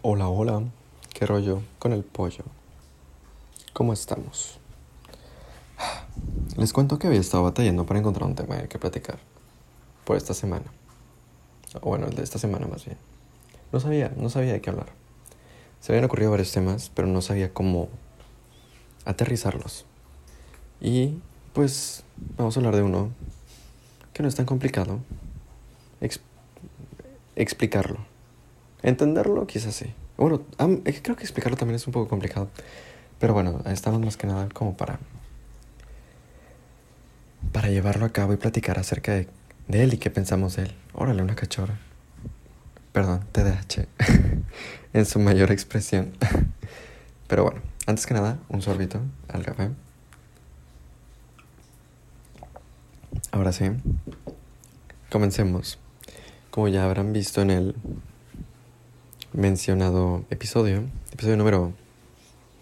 Hola, hola, qué rollo con el pollo. ¿Cómo estamos? Les cuento que había estado batallando para encontrar un tema del que platicar por esta semana. O bueno, el de esta semana más bien. No sabía, no sabía de qué hablar. Se habían ocurrido varios temas, pero no sabía cómo aterrizarlos. Y pues vamos a hablar de uno que no es tan complicado. explicarlo. Entenderlo quizás sí. Bueno, creo que explicarlo también es un poco complicado. Pero bueno, estamos más que nada como para... Para llevarlo a cabo y platicar acerca de, de él y qué pensamos de él. Órale, una cachorra. Perdón, TDAH. en su mayor expresión. Pero bueno, antes que nada, un sorbito al café. Ahora sí, comencemos. Como ya habrán visto en el mencionado episodio, episodio número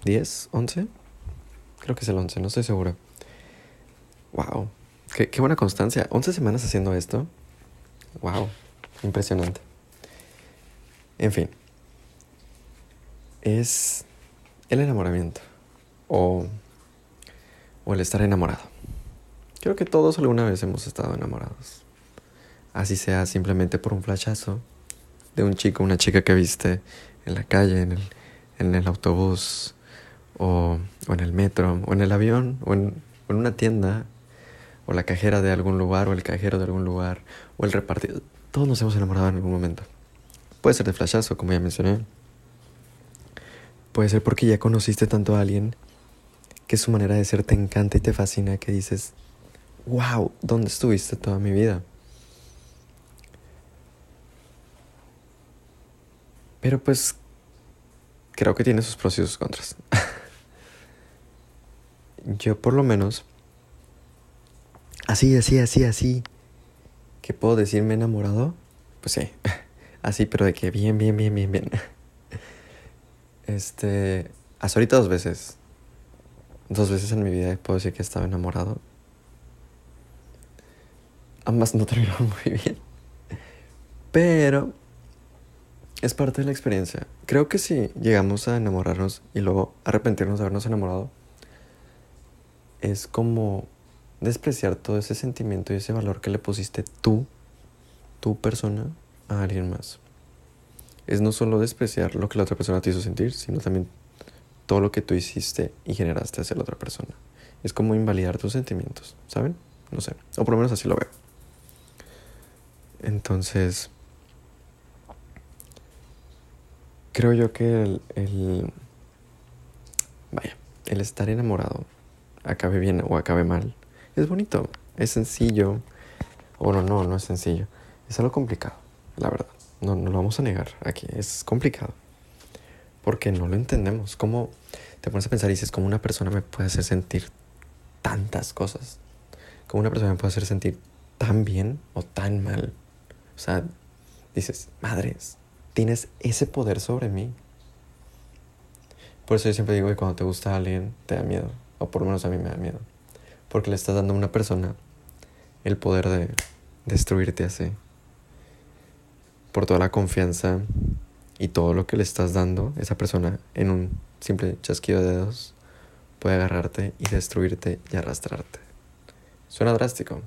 10, 11, creo que es el 11, no estoy seguro. Wow, qué, qué buena constancia. 11 semanas haciendo esto. Wow, impresionante. En fin, es el enamoramiento o, o el estar enamorado. Creo que todos alguna vez hemos estado enamorados. Así sea simplemente por un flashazo de un chico, una chica que viste en la calle, en el, en el autobús, o, o, en el metro, o en el avión, o en, o en, una tienda, o la cajera de algún lugar, o el cajero de algún lugar, o el repartido. Todos nos hemos enamorado en algún momento. Puede ser de flashazo, como ya mencioné. Puede ser porque ya conociste tanto a alguien que su manera de ser te encanta y te fascina, que dices, wow, ¿dónde estuviste toda mi vida? Pero pues creo que tiene sus pros y sus contras. Yo por lo menos, así, así, así, así, que puedo decirme enamorado, pues sí, así, pero de que bien, bien, bien, bien, bien. Este, hasta ahorita dos veces, dos veces en mi vida puedo decir que estaba enamorado. Ambas no terminaron muy bien. Pero es parte de la experiencia. Creo que si llegamos a enamorarnos y luego arrepentirnos de habernos enamorado, es como despreciar todo ese sentimiento y ese valor que le pusiste tú, tu persona, a alguien más. Es no solo despreciar lo que la otra persona te hizo sentir, sino también todo lo que tú hiciste y generaste hacia la otra persona. Es como invalidar tus sentimientos, ¿saben? No sé, o por lo menos así lo veo. Entonces, Creo yo que el, el, Vaya, el estar enamorado, acabe bien o acabe mal, es bonito, es sencillo. O no, no, no es sencillo. Es algo complicado, la verdad. No, no lo vamos a negar aquí, es complicado. Porque no lo entendemos. ¿Cómo te pones a pensar y dices, cómo una persona me puede hacer sentir tantas cosas? ¿Cómo una persona me puede hacer sentir tan bien o tan mal? O sea, dices, madres, tienes ese poder sobre mí. Por eso yo siempre digo que cuando te gusta alguien, te da miedo. O por lo menos a mí me da miedo. Porque le estás dando a una persona el poder de destruirte así. Por toda la confianza y todo lo que le estás dando, esa persona en un simple chasquido de dedos puede agarrarte y destruirte y arrastrarte. Suena drástico,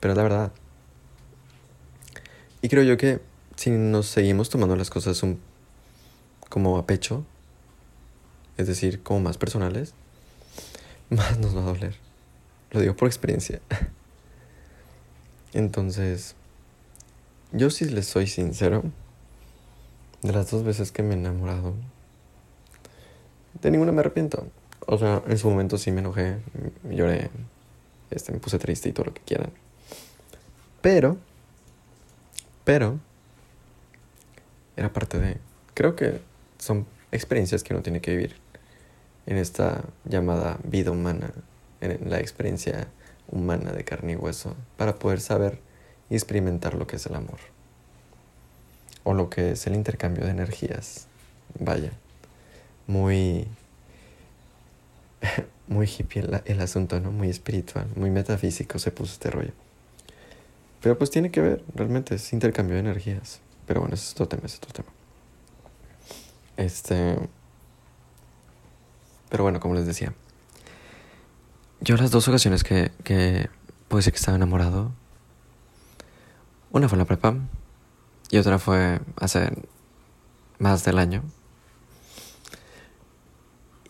pero es la verdad. Y creo yo que si nos seguimos tomando las cosas como a pecho, es decir, como más personales, más nos va a doler. Lo digo por experiencia. Entonces, yo sí les soy sincero, de las dos veces que me he enamorado, de ninguna me arrepiento. O sea, en su momento sí me enojé, lloré, este, me puse triste y todo lo que quieran. Pero, pero, era parte de... Creo que son experiencias que uno tiene que vivir en esta llamada vida humana, en la experiencia humana de carne y hueso, para poder saber y experimentar lo que es el amor. O lo que es el intercambio de energías. Vaya, muy... muy hippie el, el asunto, ¿no? Muy espiritual, muy metafísico se puso este rollo. Pero pues tiene que ver, realmente, es intercambio de energías. Pero bueno, ese es otro tema, ese es otro tema. Este. Pero bueno, como les decía. Yo las dos ocasiones que, que puede ser que estaba enamorado. Una fue en la prepa. Y otra fue hace más del año.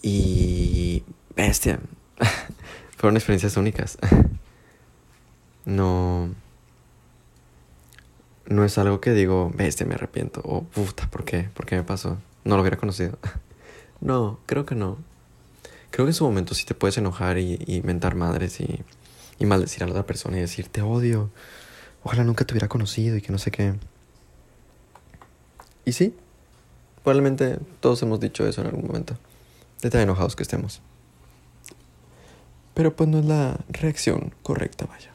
Y. Bestia. Fueron experiencias únicas. No. No es algo que digo, bestia, me arrepiento. O puta, ¿por qué? ¿Por qué me pasó? No lo hubiera conocido. no, creo que no. Creo que en su momento sí te puedes enojar y, y mentar madres y, y maldecir a la otra persona y decir, te odio. Ojalá nunca te hubiera conocido y que no sé qué. Y sí, probablemente todos hemos dicho eso en algún momento. De tan enojados que estemos. Pero pues no es la reacción correcta, vaya.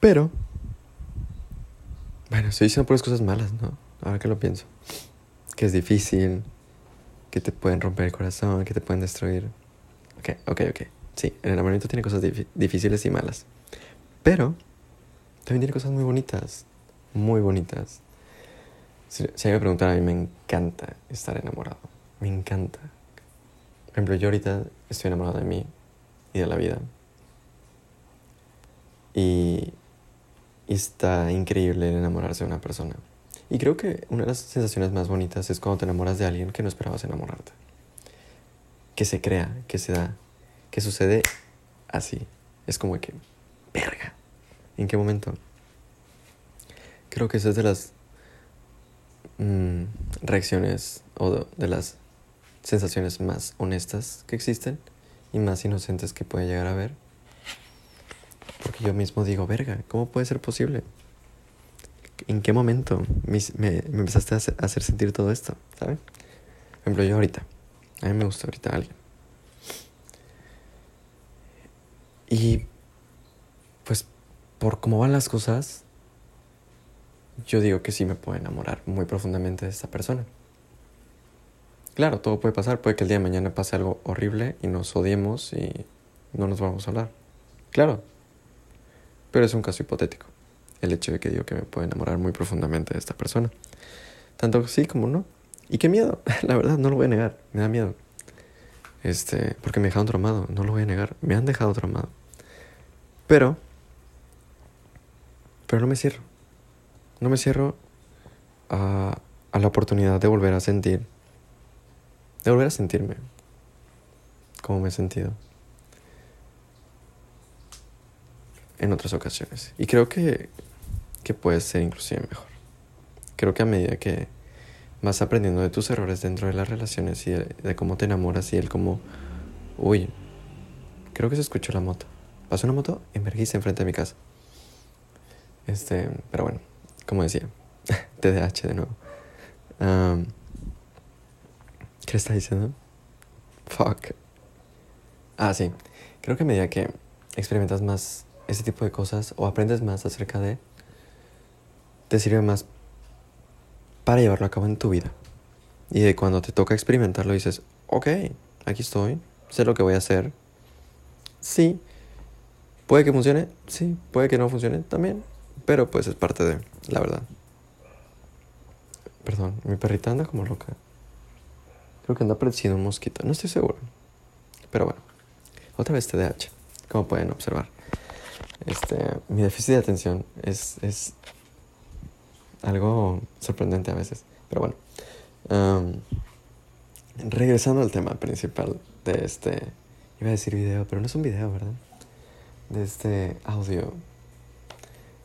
Pero, bueno, estoy diciendo puras cosas malas, ¿no? Ahora que lo pienso. Que es difícil, que te pueden romper el corazón, que te pueden destruir. Ok, ok, ok. Sí, el enamoramiento tiene cosas difíciles y malas. Pero también tiene cosas muy bonitas. Muy bonitas. Si, si me preguntan, a mí me encanta estar enamorado. Me encanta. Por ejemplo, yo ahorita estoy enamorado de mí y de la vida. Y está increíble el enamorarse de una persona. Y creo que una de las sensaciones más bonitas es cuando te enamoras de alguien que no esperabas enamorarte. Que se crea, que se da, que sucede así. Es como que, verga. ¿En qué momento? Creo que esa es de las mm, reacciones o de, las sensaciones más honestas que existen y más inocentes que puede llegar a haber. Yo mismo digo, verga, ¿cómo puede ser posible? ¿En qué momento me, me, empezaste a hacer, sentir todo esto? ¿Sabes? Por ejemplo, yo ahorita. A mí me gusta ahorita alguien. Y pues por cómo van las cosas, yo digo que sí me puedo enamorar muy profundamente de esta persona. Claro, todo puede pasar, puede que el día de mañana pase algo horrible y nos odiemos y no nos vamos a hablar. Claro, pero es un caso hipotético, el hecho de que digo que me puedo enamorar muy profundamente de esta persona. Tanto sí como no. Y qué miedo, la verdad, no lo voy a negar, me da miedo. Este, porque me dejaron traumado, no lo voy a negar, me han dejado traumado. Pero, pero no me cierro. No me cierro a, a la oportunidad de volver a sentir, de volver a sentirme como me he sentido en otras ocasiones. Y creo que, que puede ser inclusive mejor. Creo que a medida que vas aprendiendo de tus errores dentro de las relaciones y de, cómo te enamoras y el cómo, uy, creo que se escuchó la moto. Pasó una moto en enfrente de mi casa. Este, pero bueno, como decía, TDAH de nuevo. ¿Qué está diciendo? Fuck. Ah, sí. Creo que a medida que experimentas más ese tipo de cosas o aprendes más acerca de, te sirve más para llevarlo a cabo en tu vida. Y de cuando te toca experimentarlo dices, ok, aquí estoy, sé lo que voy a hacer. Sí, puede que funcione, sí, puede que no funcione también, pero pues es parte de, la verdad. Perdón, mi perrita anda como loca. Creo que anda pareciendo un mosquito, no estoy seguro. Pero bueno, otra vez TDAH, como pueden observar. Este, mi déficit de atención es, es algo sorprendente a veces. Pero bueno. regresando al tema principal de este. Iba a decir video, pero no es un video, ¿verdad? De este audio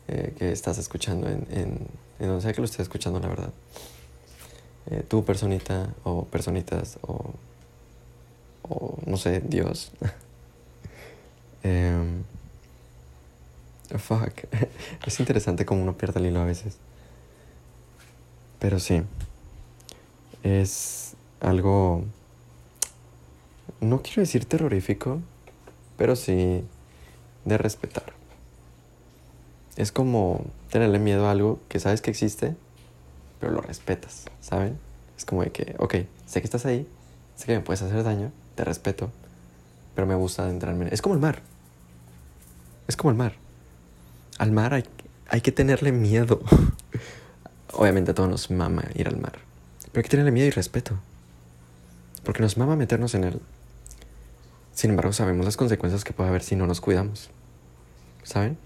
eh, que estás escuchando en, en, en, donde sea que lo estés escuchando, la verdad. Eh, tu personita o personitas o, o no sé, Dios. eh, Fuck. Es interesante como uno pierde el hilo a veces. Pero sí. Es algo... No quiero decir terrorífico, pero sí de respetar. Es como tenerle miedo a algo que sabes que existe, pero lo respetas, ¿saben? Es como de que, ok, sé que estás ahí, sé que me puedes hacer daño, te respeto, pero me gusta adentrarme. Es como el mar. Es como el mar al mar hay, hay que tenerle miedo. Obviamente a todos nos mama ir al mar. Pero hay que tenerle miedo y respeto. Porque nos mama meternos en él. Sin embargo, sabemos las consecuencias que puede haber si no nos cuidamos. ¿Saben?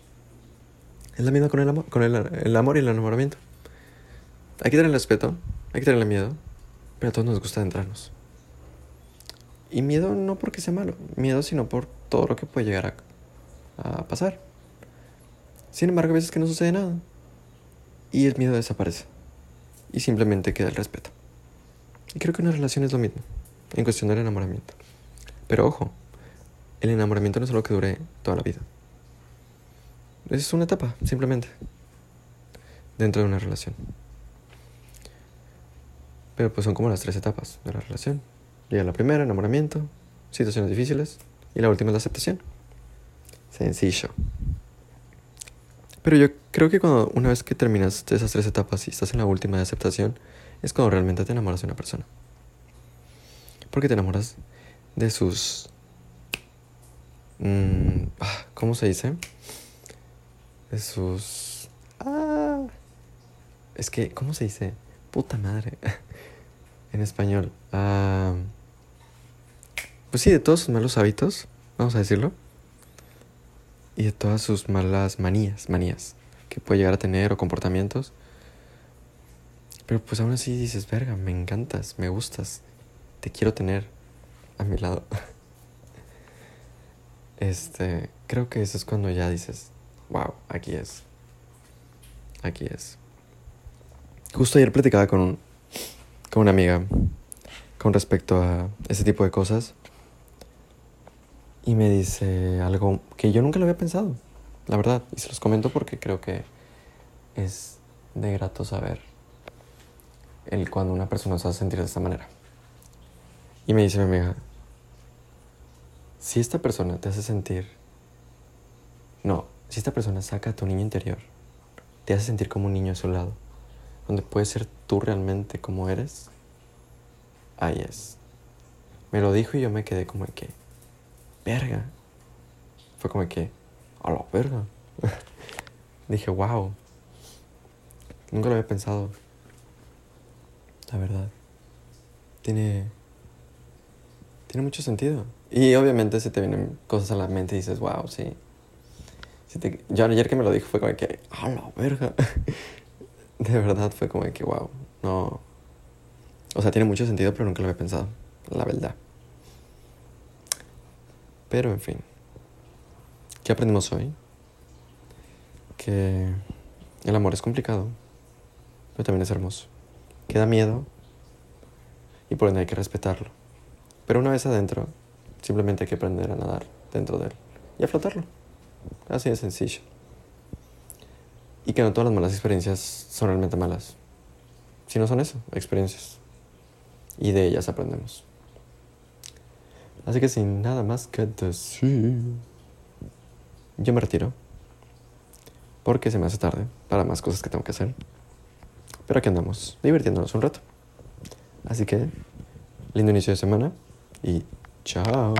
Es la misma con el amor, con el, amor y el enamoramiento. Hay que tener respeto, hay que tenerle miedo, pero a todos nos gusta entrarnos. Y miedo no porque sea malo, miedo sino por todo lo que puede llegar a pasar. Sin embargo, a veces que no sucede nada. Y el miedo desaparece. Y simplemente queda el respeto. Y creo que una relación es lo mismo, en cuestión del enamoramiento. Pero ojo, el enamoramiento no es algo que dure toda la vida. Es una etapa, simplemente, dentro de una relación. Pero pues son como las tres etapas de la relación. Llega la primera, enamoramiento, situaciones difíciles, y la última es la aceptación. Sencillo. Pero yo creo que cuando una vez que terminas esas tres etapas y estás en la última de aceptación, es cuando realmente te enamoras de una persona. Porque te enamoras de sus... Mm, ah, ¿Cómo se dice? De sus... Ah, es que, ¿cómo se dice? Puta madre. en español. Ah, pues sí, de todos sus malos hábitos, vamos a decirlo. Y de todas sus malas manías, manías que puede llegar a tener o comportamientos. Pero pues aún así dices, verga, me encantas, me gustas, te quiero tener a mi lado. Este, creo que eso es cuando ya dices, wow, aquí es. Aquí es. Justo ayer platicaba con, con una amiga con respecto a ese tipo de cosas. Y me dice algo que yo nunca lo había pensado, la verdad. Y se los comento porque creo que es de grato saber el cuando una persona se hace sentir de esta manera. Y me dice mi amiga, si esta persona te hace sentir, no, si esta persona saca a tu niño interior, te hace sentir como un niño a su lado, donde puedes ser tú realmente como eres, ahí es. Me lo dijo y yo me quedé como que, verga. Fue como que, a la verga. Dije, wow. Nunca lo había pensado. La verdad. Tiene. Tiene mucho sentido. Y obviamente se te vienen cosas a la mente y dices, wow, sí. Si. Yo ayer que me lo dijo fue como que, a la verga. De verdad fue como que, wow, no. O sea, tiene mucho sentido, pero nunca lo había pensado, la verdad. Pero en fin. ¿Qué aprendimos hoy? Que el amor es complicado, pero también es hermoso. Que da miedo y por ende hay que respetarlo. Pero una vez adentro, simplemente hay que aprender a nadar dentro de él y a flotarlo. Así de sencillo. Y que no todas las malas experiencias son realmente malas. Si no son eso, experiencias. Y de ellas aprendemos. Así que sin nada más que decir, yo me retiro. Porque se me hace tarde para más cosas que tengo que hacer. Pero aquí andamos, divirtiéndonos un rato. Así que, lindo inicio de semana y chao.